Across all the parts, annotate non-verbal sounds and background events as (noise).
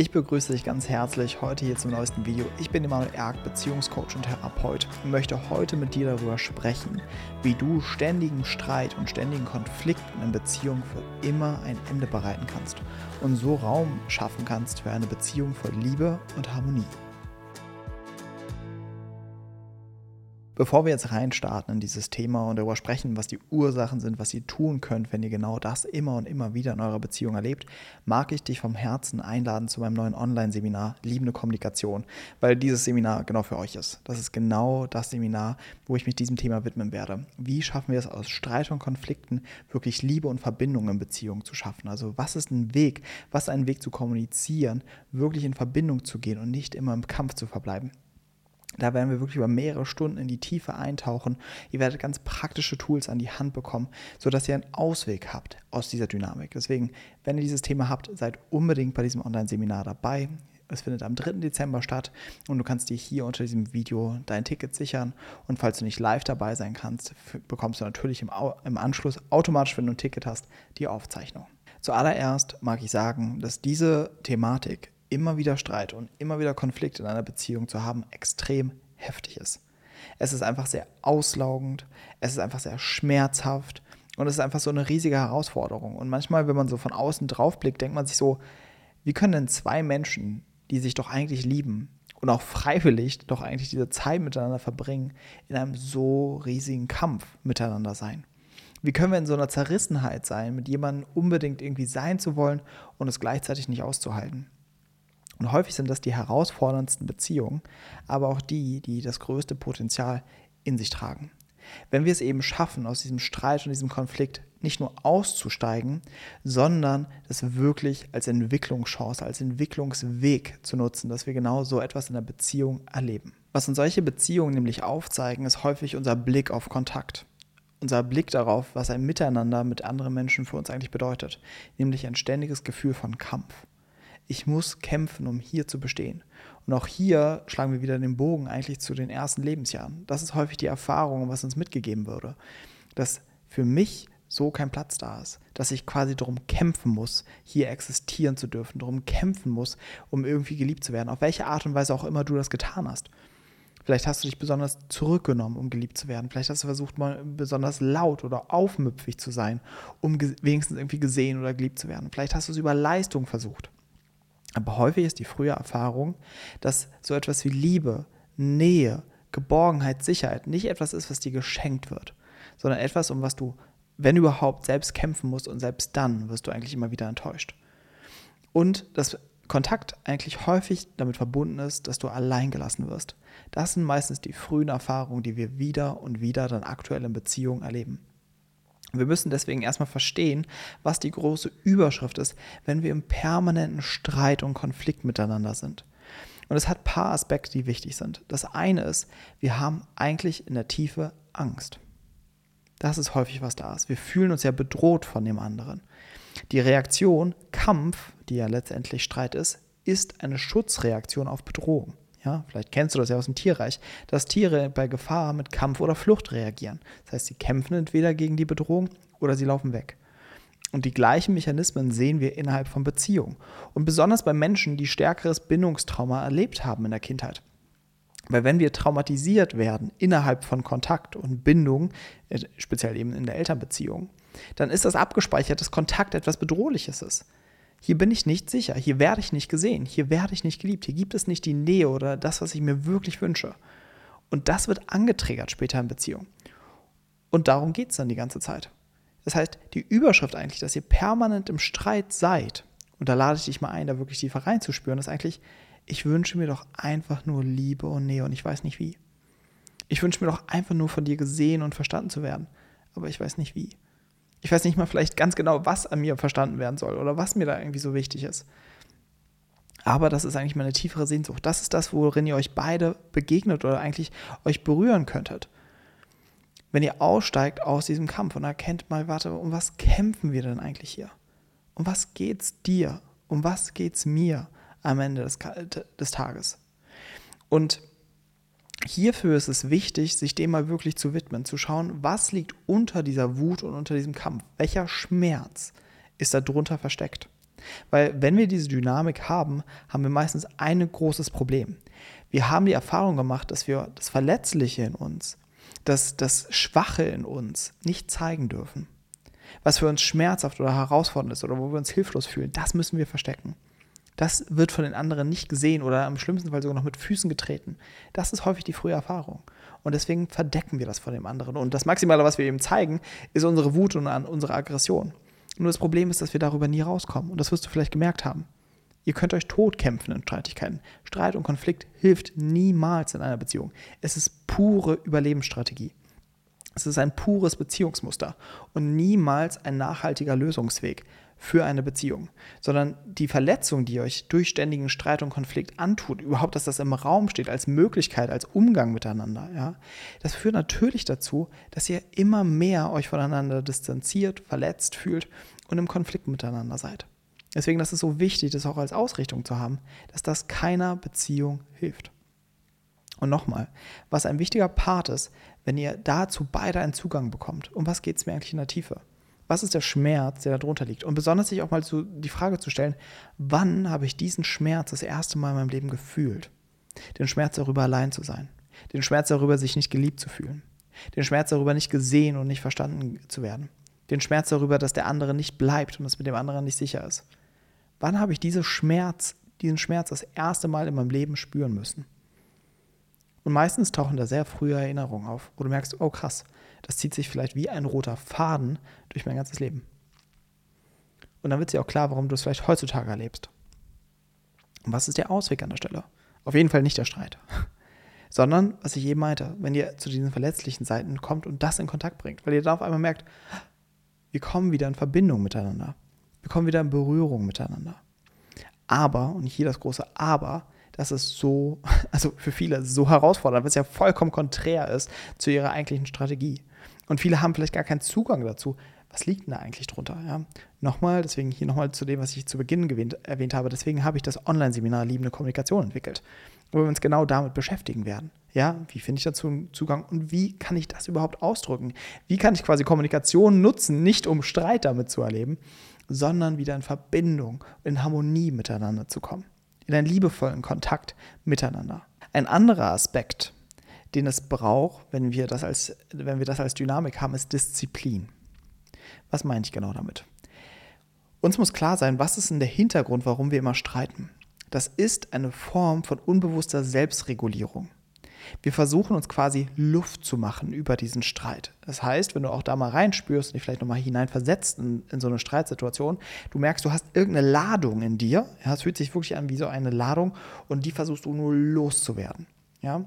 Ich begrüße dich ganz herzlich heute hier zum neuesten Video. Ich bin Emanuel Erk, Beziehungscoach und Therapeut und möchte heute mit dir darüber sprechen, wie du ständigen Streit und ständigen Konflikten in Beziehungen für immer ein Ende bereiten kannst und so Raum schaffen kannst für eine Beziehung voll Liebe und Harmonie. Bevor wir jetzt reinstarten in dieses Thema und darüber sprechen, was die Ursachen sind, was ihr tun könnt, wenn ihr genau das immer und immer wieder in eurer Beziehung erlebt, mag ich dich vom Herzen einladen zu meinem neuen Online-Seminar Liebende Kommunikation, weil dieses Seminar genau für euch ist. Das ist genau das Seminar, wo ich mich diesem Thema widmen werde. Wie schaffen wir es aus Streit und Konflikten wirklich Liebe und Verbindung in Beziehungen zu schaffen? Also was ist ein Weg, was ist ein Weg zu kommunizieren, wirklich in Verbindung zu gehen und nicht immer im Kampf zu verbleiben? Da werden wir wirklich über mehrere Stunden in die Tiefe eintauchen. Ihr werdet ganz praktische Tools an die Hand bekommen, sodass ihr einen Ausweg habt aus dieser Dynamik. Deswegen, wenn ihr dieses Thema habt, seid unbedingt bei diesem Online-Seminar dabei. Es findet am 3. Dezember statt und du kannst dir hier unter diesem Video dein Ticket sichern. Und falls du nicht live dabei sein kannst, bekommst du natürlich im, im Anschluss automatisch, wenn du ein Ticket hast, die Aufzeichnung. Zuallererst mag ich sagen, dass diese Thematik immer wieder Streit und immer wieder Konflikt in einer Beziehung zu haben, extrem heftig ist. Es ist einfach sehr auslaugend, es ist einfach sehr schmerzhaft und es ist einfach so eine riesige Herausforderung. Und manchmal, wenn man so von außen drauf blickt, denkt man sich so, wie können denn zwei Menschen, die sich doch eigentlich lieben und auch freiwillig doch eigentlich diese Zeit miteinander verbringen, in einem so riesigen Kampf miteinander sein? Wie können wir in so einer Zerrissenheit sein, mit jemandem unbedingt irgendwie sein zu wollen und es gleichzeitig nicht auszuhalten? Und häufig sind das die herausforderndsten Beziehungen, aber auch die, die das größte Potenzial in sich tragen. Wenn wir es eben schaffen, aus diesem Streit und diesem Konflikt nicht nur auszusteigen, sondern das wirklich als Entwicklungschance, als Entwicklungsweg zu nutzen, dass wir genau so etwas in der Beziehung erleben. Was uns solche Beziehungen nämlich aufzeigen, ist häufig unser Blick auf Kontakt. Unser Blick darauf, was ein Miteinander mit anderen Menschen für uns eigentlich bedeutet, nämlich ein ständiges Gefühl von Kampf ich muss kämpfen, um hier zu bestehen. Und auch hier schlagen wir wieder den Bogen eigentlich zu den ersten Lebensjahren. Das ist häufig die Erfahrung, was uns mitgegeben würde, dass für mich so kein Platz da ist, dass ich quasi darum kämpfen muss, hier existieren zu dürfen, darum kämpfen muss, um irgendwie geliebt zu werden, auf welche Art und Weise auch immer du das getan hast. Vielleicht hast du dich besonders zurückgenommen, um geliebt zu werden. Vielleicht hast du versucht, mal besonders laut oder aufmüpfig zu sein, um wenigstens irgendwie gesehen oder geliebt zu werden. Vielleicht hast du es über Leistung versucht. Aber häufig ist die frühe Erfahrung, dass so etwas wie Liebe, Nähe, Geborgenheit, Sicherheit nicht etwas ist, was dir geschenkt wird, sondern etwas, um was du, wenn überhaupt, selbst kämpfen musst und selbst dann wirst du eigentlich immer wieder enttäuscht. Und dass Kontakt eigentlich häufig damit verbunden ist, dass du allein gelassen wirst. Das sind meistens die frühen Erfahrungen, die wir wieder und wieder dann aktuell in Beziehungen erleben. Wir müssen deswegen erstmal verstehen, was die große Überschrift ist, wenn wir im permanenten Streit und Konflikt miteinander sind. Und es hat ein paar Aspekte, die wichtig sind. Das eine ist, wir haben eigentlich in der Tiefe Angst. Das ist häufig, was da ist. Wir fühlen uns ja bedroht von dem anderen. Die Reaktion Kampf, die ja letztendlich Streit ist, ist eine Schutzreaktion auf Bedrohung. Ja, vielleicht kennst du das ja aus dem Tierreich, dass Tiere bei Gefahr mit Kampf oder Flucht reagieren. Das heißt, sie kämpfen entweder gegen die Bedrohung oder sie laufen weg. Und die gleichen Mechanismen sehen wir innerhalb von Beziehungen. Und besonders bei Menschen, die stärkeres Bindungstrauma erlebt haben in der Kindheit. Weil wenn wir traumatisiert werden innerhalb von Kontakt und Bindung, äh, speziell eben in der Elternbeziehung, dann ist das abgespeichert, dass Kontakt etwas Bedrohliches ist. Hier bin ich nicht sicher, hier werde ich nicht gesehen, hier werde ich nicht geliebt, hier gibt es nicht die Nähe oder das, was ich mir wirklich wünsche. Und das wird angetriggert später in Beziehung. Und darum geht es dann die ganze Zeit. Das heißt, die Überschrift eigentlich, dass ihr permanent im Streit seid, und da lade ich dich mal ein, da wirklich tiefer reinzuspüren, ist eigentlich, ich wünsche mir doch einfach nur Liebe und Nähe und ich weiß nicht wie. Ich wünsche mir doch einfach nur von dir gesehen und verstanden zu werden, aber ich weiß nicht wie. Ich weiß nicht mal vielleicht ganz genau, was an mir verstanden werden soll oder was mir da irgendwie so wichtig ist. Aber das ist eigentlich meine tiefere Sehnsucht. Das ist das, worin ihr euch beide begegnet oder eigentlich euch berühren könntet. Wenn ihr aussteigt aus diesem Kampf und erkennt mal, warte, um was kämpfen wir denn eigentlich hier? Um was geht's dir? Um was geht's mir am Ende des, des Tages? Und hierfür ist es wichtig, sich dem mal wirklich zu widmen, zu schauen, was liegt unter dieser Wut und unter diesem Kampf? Welcher Schmerz ist da drunter versteckt? Weil wenn wir diese Dynamik haben, haben wir meistens ein großes Problem. Wir haben die Erfahrung gemacht, dass wir das Verletzliche in uns, das, das Schwache in uns nicht zeigen dürfen. Was für uns schmerzhaft oder herausfordernd ist oder wo wir uns hilflos fühlen, das müssen wir verstecken. Das wird von den anderen nicht gesehen oder im schlimmsten Fall sogar noch mit Füßen getreten. Das ist häufig die frühe Erfahrung. Und deswegen verdecken wir das vor dem anderen. Und das Maximale, was wir eben zeigen, ist unsere Wut und unsere Aggression. Nur das Problem ist, dass wir darüber nie rauskommen. Und das wirst du vielleicht gemerkt haben. Ihr könnt euch totkämpfen in Streitigkeiten. Streit und Konflikt hilft niemals in einer Beziehung. Es ist pure Überlebensstrategie. Es ist ein pures Beziehungsmuster und niemals ein nachhaltiger Lösungsweg für eine Beziehung, sondern die Verletzung, die euch durch ständigen Streit und Konflikt antut, überhaupt, dass das im Raum steht als Möglichkeit, als Umgang miteinander, ja, das führt natürlich dazu, dass ihr immer mehr euch voneinander distanziert, verletzt fühlt und im Konflikt miteinander seid. Deswegen ist so wichtig, das auch als Ausrichtung zu haben, dass das keiner Beziehung hilft. Und nochmal, was ein wichtiger Part ist, wenn ihr dazu beide einen Zugang bekommt, um was geht es mir eigentlich in der Tiefe? was ist der Schmerz, der darunter liegt? Und besonders sich auch mal zu, die Frage zu stellen, wann habe ich diesen Schmerz das erste Mal in meinem Leben gefühlt? Den Schmerz darüber, allein zu sein. Den Schmerz darüber, sich nicht geliebt zu fühlen. Den Schmerz darüber, nicht gesehen und nicht verstanden zu werden. Den Schmerz darüber, dass der andere nicht bleibt und es mit dem anderen nicht sicher ist. Wann habe ich diese Schmerz, diesen Schmerz das erste Mal in meinem Leben spüren müssen? Und meistens tauchen da sehr frühe Erinnerungen auf, wo du merkst, oh krass, das zieht sich vielleicht wie ein roter Faden durch mein ganzes Leben. Und dann wird dir auch klar, warum du es vielleicht heutzutage erlebst. Und was ist der Ausweg an der Stelle? Auf jeden Fall nicht der Streit. (laughs) Sondern, was ich eben meinte, wenn ihr zu diesen verletzlichen Seiten kommt und das in Kontakt bringt, weil ihr dann auf einmal merkt, wir kommen wieder in Verbindung miteinander. Wir kommen wieder in Berührung miteinander. Aber, und hier das große Aber, das ist so, (laughs) also für viele so herausfordernd, was ja vollkommen konträr ist zu ihrer eigentlichen Strategie. Und viele haben vielleicht gar keinen Zugang dazu. Was liegt denn da eigentlich drunter? Ja? Nochmal, deswegen hier nochmal zu dem, was ich zu Beginn gewähnt, erwähnt habe, deswegen habe ich das Online-Seminar Liebende Kommunikation entwickelt, wo wir uns genau damit beschäftigen werden. Ja, wie finde ich dazu einen Zugang und wie kann ich das überhaupt ausdrücken? Wie kann ich quasi Kommunikation nutzen, nicht um Streit damit zu erleben, sondern wieder in Verbindung, in Harmonie miteinander zu kommen, in einen liebevollen Kontakt miteinander. Ein anderer Aspekt, den es braucht, wenn wir das als, wenn wir das als Dynamik haben, ist Disziplin. Was meine ich genau damit? Uns muss klar sein, was ist denn der Hintergrund, warum wir immer streiten. Das ist eine Form von unbewusster Selbstregulierung. Wir versuchen uns quasi Luft zu machen über diesen Streit. Das heißt, wenn du auch da mal reinspürst und dich vielleicht nochmal hineinversetzt in, in so eine Streitsituation, du merkst, du hast irgendeine Ladung in dir. Ja, es fühlt sich wirklich an wie so eine Ladung und die versuchst du nur loszuwerden. Ja?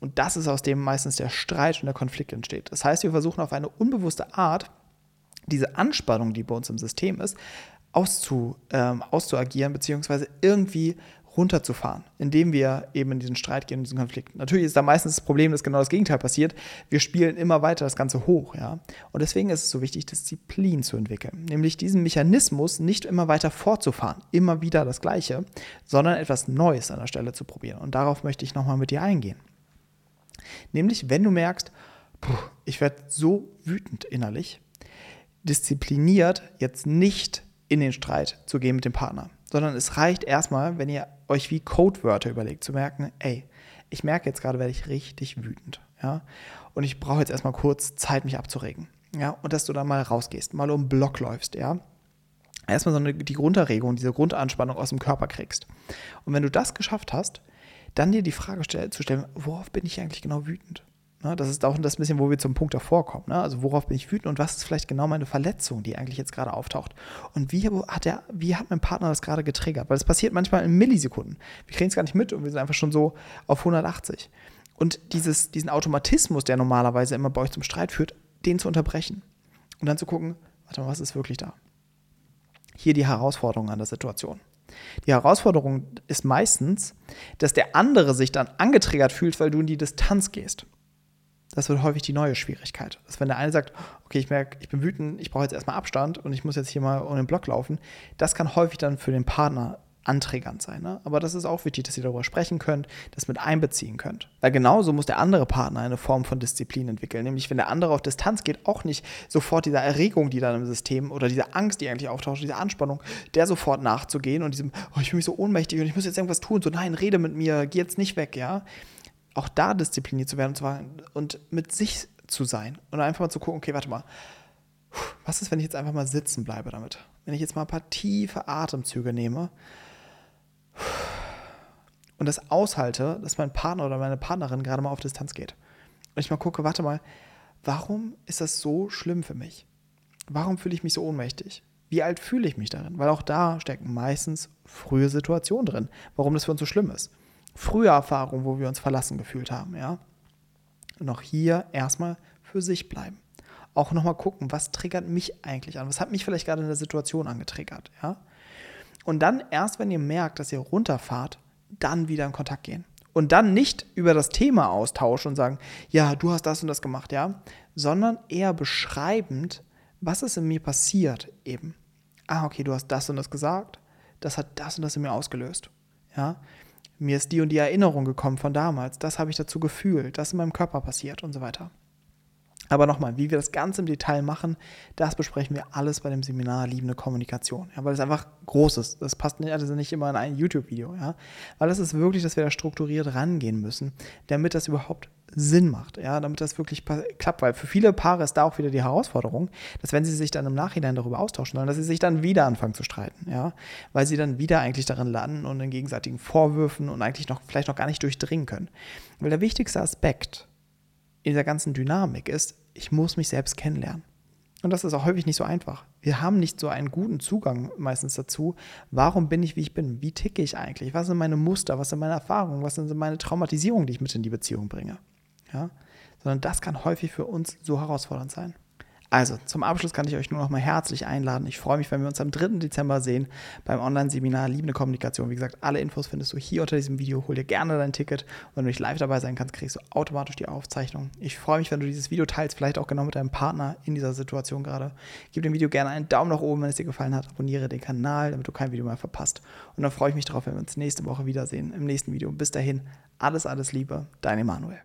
Und das ist aus dem meistens der Streit und der Konflikt entsteht. Das heißt, wir versuchen auf eine unbewusste Art, diese Anspannung, die bei uns im System ist, auszu, ähm, auszuagieren, beziehungsweise irgendwie runterzufahren, indem wir eben in diesen Streit gehen, in diesen Konflikt. Natürlich ist da meistens das Problem, dass genau das Gegenteil passiert. Wir spielen immer weiter das Ganze hoch, ja. Und deswegen ist es so wichtig, Disziplin zu entwickeln. Nämlich diesen Mechanismus nicht immer weiter fortzufahren, immer wieder das Gleiche, sondern etwas Neues an der Stelle zu probieren. Und darauf möchte ich nochmal mit dir eingehen. Nämlich, wenn du merkst, ich werde so wütend innerlich, diszipliniert jetzt nicht in den Streit zu gehen mit dem Partner, sondern es reicht erstmal, wenn ihr euch wie Codewörter überlegt, zu merken, ey, ich merke jetzt gerade, werde ich richtig wütend, ja, und ich brauche jetzt erstmal kurz Zeit, mich abzuregen, ja, und dass du dann mal rausgehst, mal um den Block läufst, ja, erstmal so eine, die Grunderregung, diese Grundanspannung aus dem Körper kriegst. Und wenn du das geschafft hast, dann dir die Frage zu stellen, worauf bin ich eigentlich genau wütend? Ne, das ist auch das bisschen, wo wir zum Punkt davor kommen. Ne? Also worauf bin ich wütend und was ist vielleicht genau meine Verletzung, die eigentlich jetzt gerade auftaucht? Und wie hat, der, wie hat mein Partner das gerade getriggert? Weil es passiert manchmal in Millisekunden. Wir kriegen es gar nicht mit und wir sind einfach schon so auf 180. Und dieses, diesen Automatismus, der normalerweise immer bei euch zum Streit führt, den zu unterbrechen. Und dann zu gucken, warte mal, was ist wirklich da? Hier die Herausforderung an der Situation. Die Herausforderung ist meistens, dass der andere sich dann angetriggert fühlt, weil du in die Distanz gehst. Das wird häufig die neue Schwierigkeit. Dass wenn der eine sagt, okay, ich merke, ich bin wütend, ich brauche jetzt erstmal Abstand und ich muss jetzt hier mal um den Block laufen, das kann häufig dann für den Partner antriggernd sein. Ne? Aber das ist auch wichtig, dass ihr darüber sprechen könnt, das mit einbeziehen könnt. Weil genauso muss der andere Partner eine Form von Disziplin entwickeln. Nämlich, wenn der andere auf Distanz geht, auch nicht sofort dieser Erregung, die dann im System oder diese Angst, die eigentlich auftaucht, diese Anspannung, der sofort nachzugehen und diesem, oh, ich fühle mich so ohnmächtig und ich muss jetzt irgendwas tun. So, nein, rede mit mir, geh jetzt nicht weg, ja. Auch da diszipliniert zu werden und, mit sich zu sein und einfach mal zu gucken, okay, warte mal, was ist, wenn ich jetzt einfach mal sitzen bleibe damit? Wenn ich jetzt mal ein paar tiefe Atemzüge nehme und das aushalte, dass mein Partner oder meine Partnerin gerade mal auf Distanz geht. Und ich mal gucke, warte mal, warum ist das so schlimm für mich? Warum fühle ich mich so ohnmächtig? Wie alt fühle ich mich darin? Weil auch da stecken meistens frühe Situationen drin, warum das für uns so schlimm ist. Frühe Erfahrungen, wo wir uns verlassen gefühlt haben, ja. Und auch hier erstmal für sich bleiben. Auch nochmal gucken, was triggert mich eigentlich an? Was hat mich vielleicht gerade in der Situation angetriggert, ja? Und dann erst, wenn ihr merkt, dass ihr runterfahrt, dann wieder in Kontakt gehen. Und dann nicht über das Thema austauschen und sagen, ja, du hast das und das gemacht, ja, sondern eher beschreibend, was ist in mir passiert eben. Ah, okay, du hast das und das gesagt, das hat das und das in mir ausgelöst. Ja, mir ist die und die Erinnerung gekommen von damals, das habe ich dazu gefühlt, das in meinem Körper passiert und so weiter. Aber nochmal, wie wir das Ganze im Detail machen, das besprechen wir alles bei dem Seminar Liebende Kommunikation. Ja, weil es einfach groß ist. Das passt nicht, also nicht immer in ein YouTube-Video. Ja? Weil es ist wirklich, dass wir da strukturiert rangehen müssen, damit das überhaupt Sinn macht, ja, damit das wirklich klappt, weil für viele Paare ist da auch wieder die Herausforderung, dass wenn sie sich dann im Nachhinein darüber austauschen sollen, dass sie sich dann wieder anfangen zu streiten, ja, weil sie dann wieder eigentlich darin landen und in gegenseitigen Vorwürfen und eigentlich noch vielleicht noch gar nicht durchdringen können. Weil der wichtigste Aspekt in dieser ganzen Dynamik ist, ich muss mich selbst kennenlernen. Und das ist auch häufig nicht so einfach. Wir haben nicht so einen guten Zugang meistens dazu. Warum bin ich, wie ich bin? Wie ticke ich eigentlich? Was sind meine Muster? Was sind meine Erfahrungen? Was sind meine Traumatisierungen, die ich mit in die Beziehung bringe? Ja? Sondern das kann häufig für uns so herausfordernd sein. Also, zum Abschluss kann ich euch nur noch mal herzlich einladen. Ich freue mich, wenn wir uns am 3. Dezember sehen beim Online-Seminar Liebende Kommunikation. Wie gesagt, alle Infos findest du hier unter diesem Video. Hol dir gerne dein Ticket. Und wenn du nicht live dabei sein kannst, kriegst du automatisch die Aufzeichnung. Ich freue mich, wenn du dieses Video teilst, vielleicht auch genau mit deinem Partner in dieser Situation gerade. Gib dem Video gerne einen Daumen nach oben, wenn es dir gefallen hat. Abonniere den Kanal, damit du kein Video mehr verpasst. Und dann freue ich mich darauf, wenn wir uns nächste Woche wiedersehen im nächsten Video. Bis dahin, alles, alles Liebe, dein Emanuel.